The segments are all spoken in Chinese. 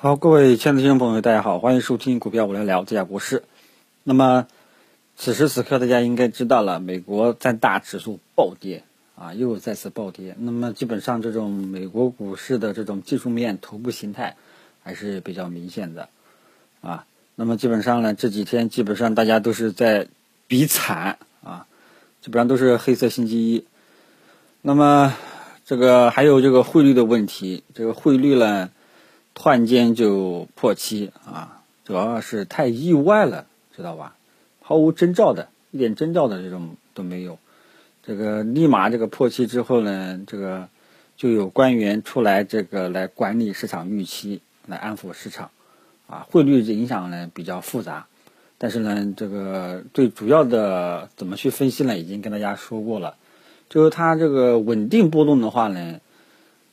好，各位亲爱的听众朋友，大家好，欢迎收听股票我来聊这家股市。那么此时此刻，大家应该知道了，美国三大指数暴跌啊，又再次暴跌。那么基本上这种美国股市的这种技术面头部形态还是比较明显的啊。那么基本上呢，这几天基本上大家都是在比惨啊，基本上都是黑色星期一。那么这个还有这个汇率的问题，这个汇率呢？突然间就破七啊，主要是太意外了，知道吧？毫无征兆的，一点征兆的这种都没有。这个立马这个破七之后呢，这个就有官员出来这个来管理市场预期，来安抚市场。啊，汇率影响呢比较复杂，但是呢，这个最主要的怎么去分析呢？已经跟大家说过了，就是它这个稳定波动的话呢。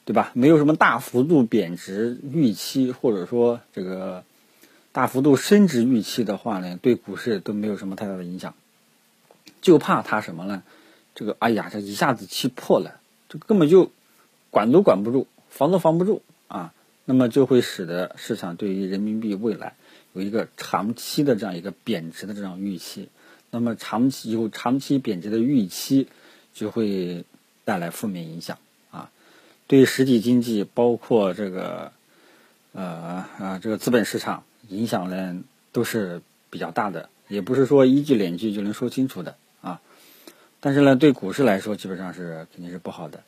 对吧？没有什么大幅度贬值预期，或者说这个大幅度升值预期的话呢，对股市都没有什么太大的影响。就怕它什么呢？这个哎呀，这一下子气破了，这根本就管都管不住，防都防不住啊。那么就会使得市场对于人民币未来有一个长期的这样一个贬值的这种预期。那么长期有长期贬值的预期，就会带来负面影响。对实体经济，包括这个，呃啊，这个资本市场影响呢，都是比较大的，也不是说一句两句就能说清楚的啊。但是呢，对股市来说，基本上是肯定是不好的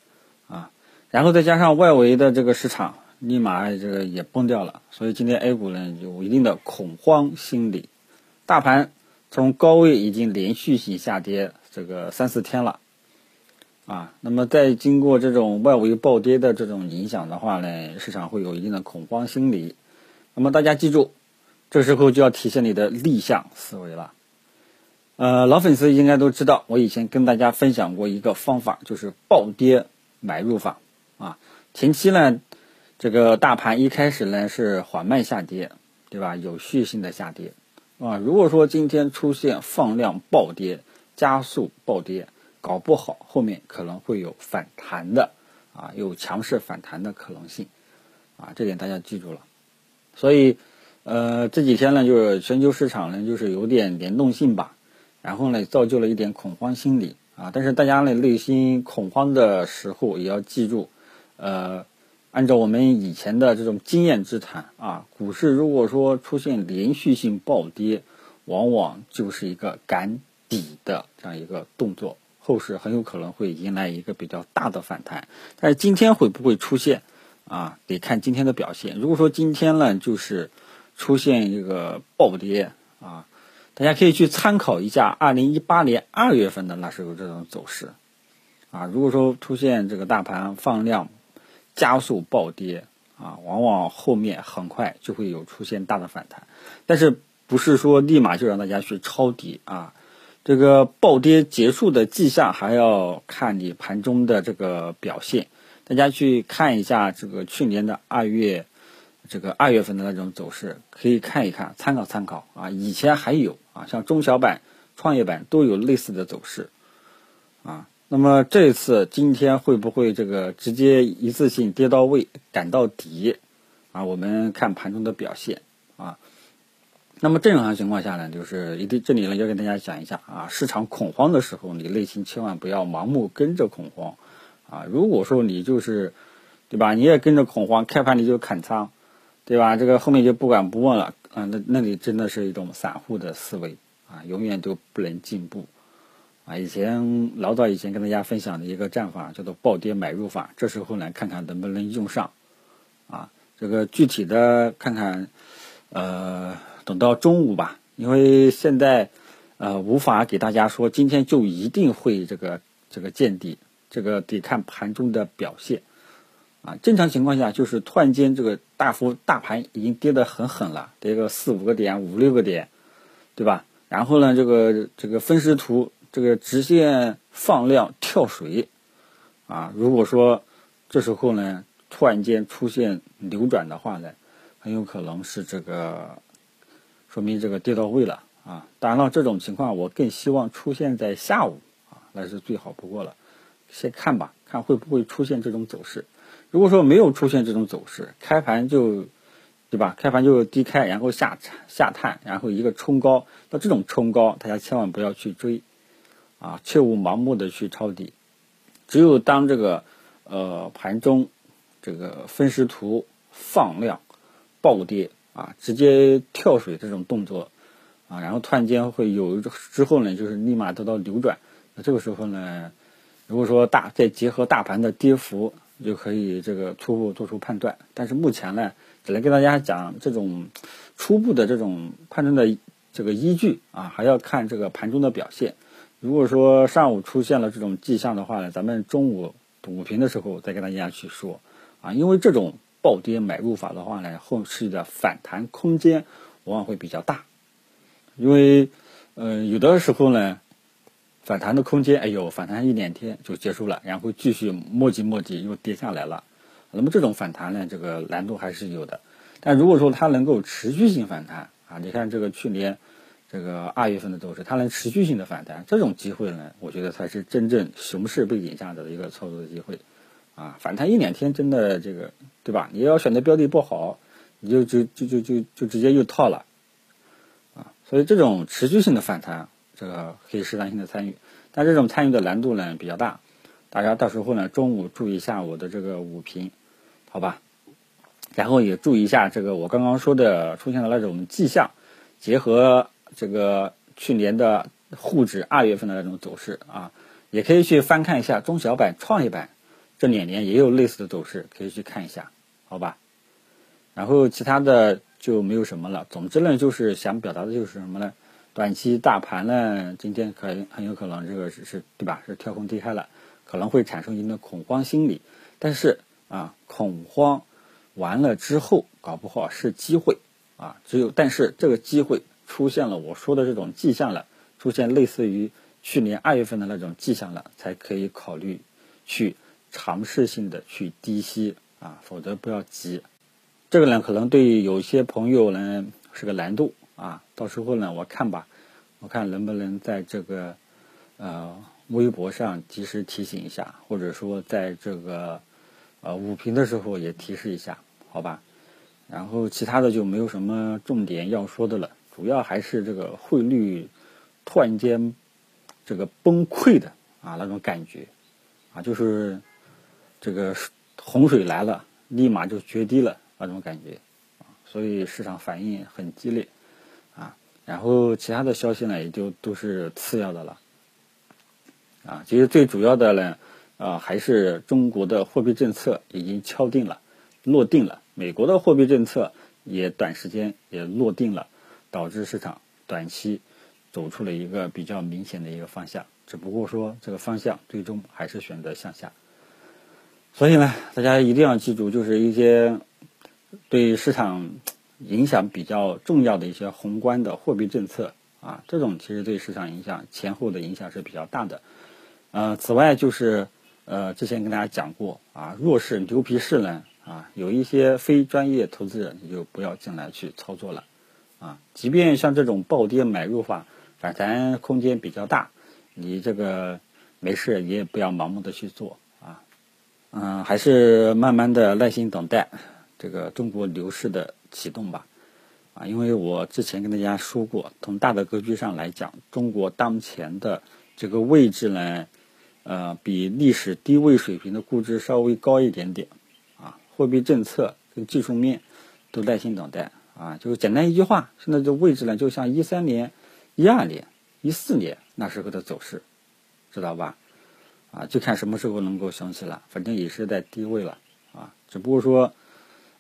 啊。然后再加上外围的这个市场，立马这个也崩掉了，所以今天 A 股呢有一定的恐慌心理，大盘从高位已经连续性下跌这个三四天了。啊，那么在经过这种外围暴跌的这种影响的话呢，市场会有一定的恐慌心理。那么大家记住，这时候就要体现你的逆向思维了。呃，老粉丝应该都知道，我以前跟大家分享过一个方法，就是暴跌买入法。啊，前期呢，这个大盘一开始呢是缓慢下跌，对吧？有序性的下跌。啊，如果说今天出现放量暴跌，加速暴跌。搞不好后面可能会有反弹的，啊，有强势反弹的可能性，啊，这点大家记住了。所以，呃，这几天呢，就是全球市场呢，就是有点联动性吧，然后呢，造就了一点恐慌心理，啊，但是大家呢内心恐慌的时候，也要记住，呃，按照我们以前的这种经验之谈，啊，股市如果说出现连续性暴跌，往往就是一个赶底的这样一个动作。后市很有可能会迎来一个比较大的反弹，但是今天会不会出现啊？得看今天的表现。如果说今天呢，就是出现一个暴跌啊，大家可以去参考一下二零一八年二月份的那时候这种走势啊。如果说出现这个大盘放量加速暴跌啊，往往后面很快就会有出现大的反弹，但是不是说立马就让大家去抄底啊？这个暴跌结束的迹象，还要看你盘中的这个表现。大家去看一下这个去年的二月，这个二月份的那种走势，可以看一看，参考参考啊。以前还有啊，像中小板、创业板都有类似的走势啊。那么这次今天会不会这个直接一次性跌到位，赶到底啊？我们看盘中的表现啊。那么正常情况下呢，就是一定这里呢要跟大家讲一下啊，市场恐慌的时候，你内心千万不要盲目跟着恐慌啊。如果说你就是，对吧？你也跟着恐慌，开盘你就砍仓，对吧？这个后面就不管不问了啊。那那你真的是一种散户的思维啊，永远都不能进步啊。以前老早以前跟大家分享的一个战法叫做暴跌买入法，这时候呢看看能不能用上啊。这个具体的看看，呃。等到中午吧，因为现在，呃，无法给大家说今天就一定会这个这个见底，这个得看盘中的表现，啊，正常情况下就是突然间这个大幅大盘已经跌得很狠了，跌个四五个点、五六个点，对吧？然后呢，这个这个分时图这个直线放量跳水，啊，如果说这时候呢突然间出现扭转的话呢，很有可能是这个。说明这个跌到位了啊！当然了，这种情况我更希望出现在下午啊，那是最好不过了。先看吧，看会不会出现这种走势。如果说没有出现这种走势，开盘就对吧？开盘就低开，然后下下探，然后一个冲高，那这种冲高，大家千万不要去追，啊，切勿盲目的去抄底。只有当这个呃盘中这个分时图放量暴跌啊，直接跳水这种动作啊，然后突然间会有之后呢，就是立马得到扭转。那这个时候呢，如果说大再结合大盘的跌幅，就可以这个初步做出判断。但是目前呢。只能跟大家讲这种初步的这种判断的这个依据啊，还要看这个盘中的表现。如果说上午出现了这种迹象的话呢，咱们中午午评的时候再跟大家去说啊。因为这种暴跌买入法的话呢，后续的反弹空间往往会比较大。因为呃有的时候呢，反弹的空间哎呦，反弹一两天就结束了，然后继续磨叽磨叽又跌下来了。那么这种反弹呢，这个难度还是有的。但如果说它能够持续性反弹啊，你看这个去年这个二月份的走势，它能持续性的反弹，这种机会呢，我觉得才是真正熊市背景下的一个操作的机会啊。反弹一两天真的这个对吧？你要选的标的不好，你就就就就就就直接又套了啊。所以这种持续性的反弹，这个可以适当性的参与，但这种参与的难度呢比较大。大家到时候呢，中午注意一下我的这个午评，好吧？然后也注意一下这个我刚刚说的出现的那种迹象，结合这个去年的沪指二月份的那种走势啊，也可以去翻看一下中小板、创业板这两年也有类似的走势，可以去看一下，好吧？然后其他的就没有什么了。总之呢，就是想表达的就是什么呢？短期大盘呢，今天可很有可能这个是是对吧？是跳空低开了。可能会产生一定的恐慌心理，但是啊，恐慌完了之后，搞不好是机会啊。只有但是这个机会出现了，我说的这种迹象了，出现类似于去年二月份的那种迹象了，才可以考虑去尝试性的去低吸啊，否则不要急。这个呢，可能对有些朋友呢是个难度啊。到时候呢，我看吧，我看能不能在这个呃。微博上及时提醒一下，或者说在这个呃五评的时候也提示一下，好吧？然后其他的就没有什么重点要说的了，主要还是这个汇率突然间这个崩溃的啊那种感觉啊，就是这个洪水来了，立马就决堤了那种感觉，所以市场反应很激烈啊。然后其他的消息呢，也就都是次要的了。啊，其实最主要的呢，啊，还是中国的货币政策已经敲定了、落定了，美国的货币政策也短时间也落定了，导致市场短期走出了一个比较明显的一个方向。只不过说这个方向最终还是选择向下。所以呢，大家一定要记住，就是一些对市场影响比较重要的一些宏观的货币政策啊，这种其实对市场影响前后的影响是比较大的。呃，此外就是，呃，之前跟大家讲过啊，弱势牛皮市呢，啊，有一些非专业投资人你就不要进来去操作了，啊，即便像这种暴跌买入法，反弹空间比较大，你这个没事你也不要盲目的去做，嗯，还是慢慢的耐心等待这个中国牛市的启动吧，啊，因为我之前跟大家说过，从大的格局上来讲，中国当前的这个位置呢。呃，比历史低位水平的估值稍微高一点点，啊，货币政策跟技术面都耐心等待，啊，就是简单一句话，现在这位置呢，就像一三年、一二年、一四年那时候的走势，知道吧？啊，就看什么时候能够想起来，反正也是在低位了，啊，只不过说，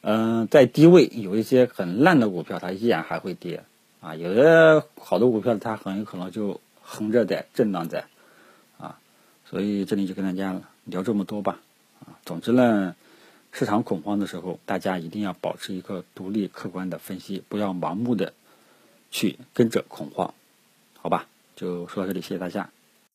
嗯，在低位有一些很烂的股票，它依然还会跌，啊，有的好的股票它很有可能就横着在震荡在。啊所以这里就跟大家聊这么多吧，啊，总之呢，市场恐慌的时候，大家一定要保持一个独立客观的分析，不要盲目的去跟着恐慌，好吧？就说到这里，谢谢大家。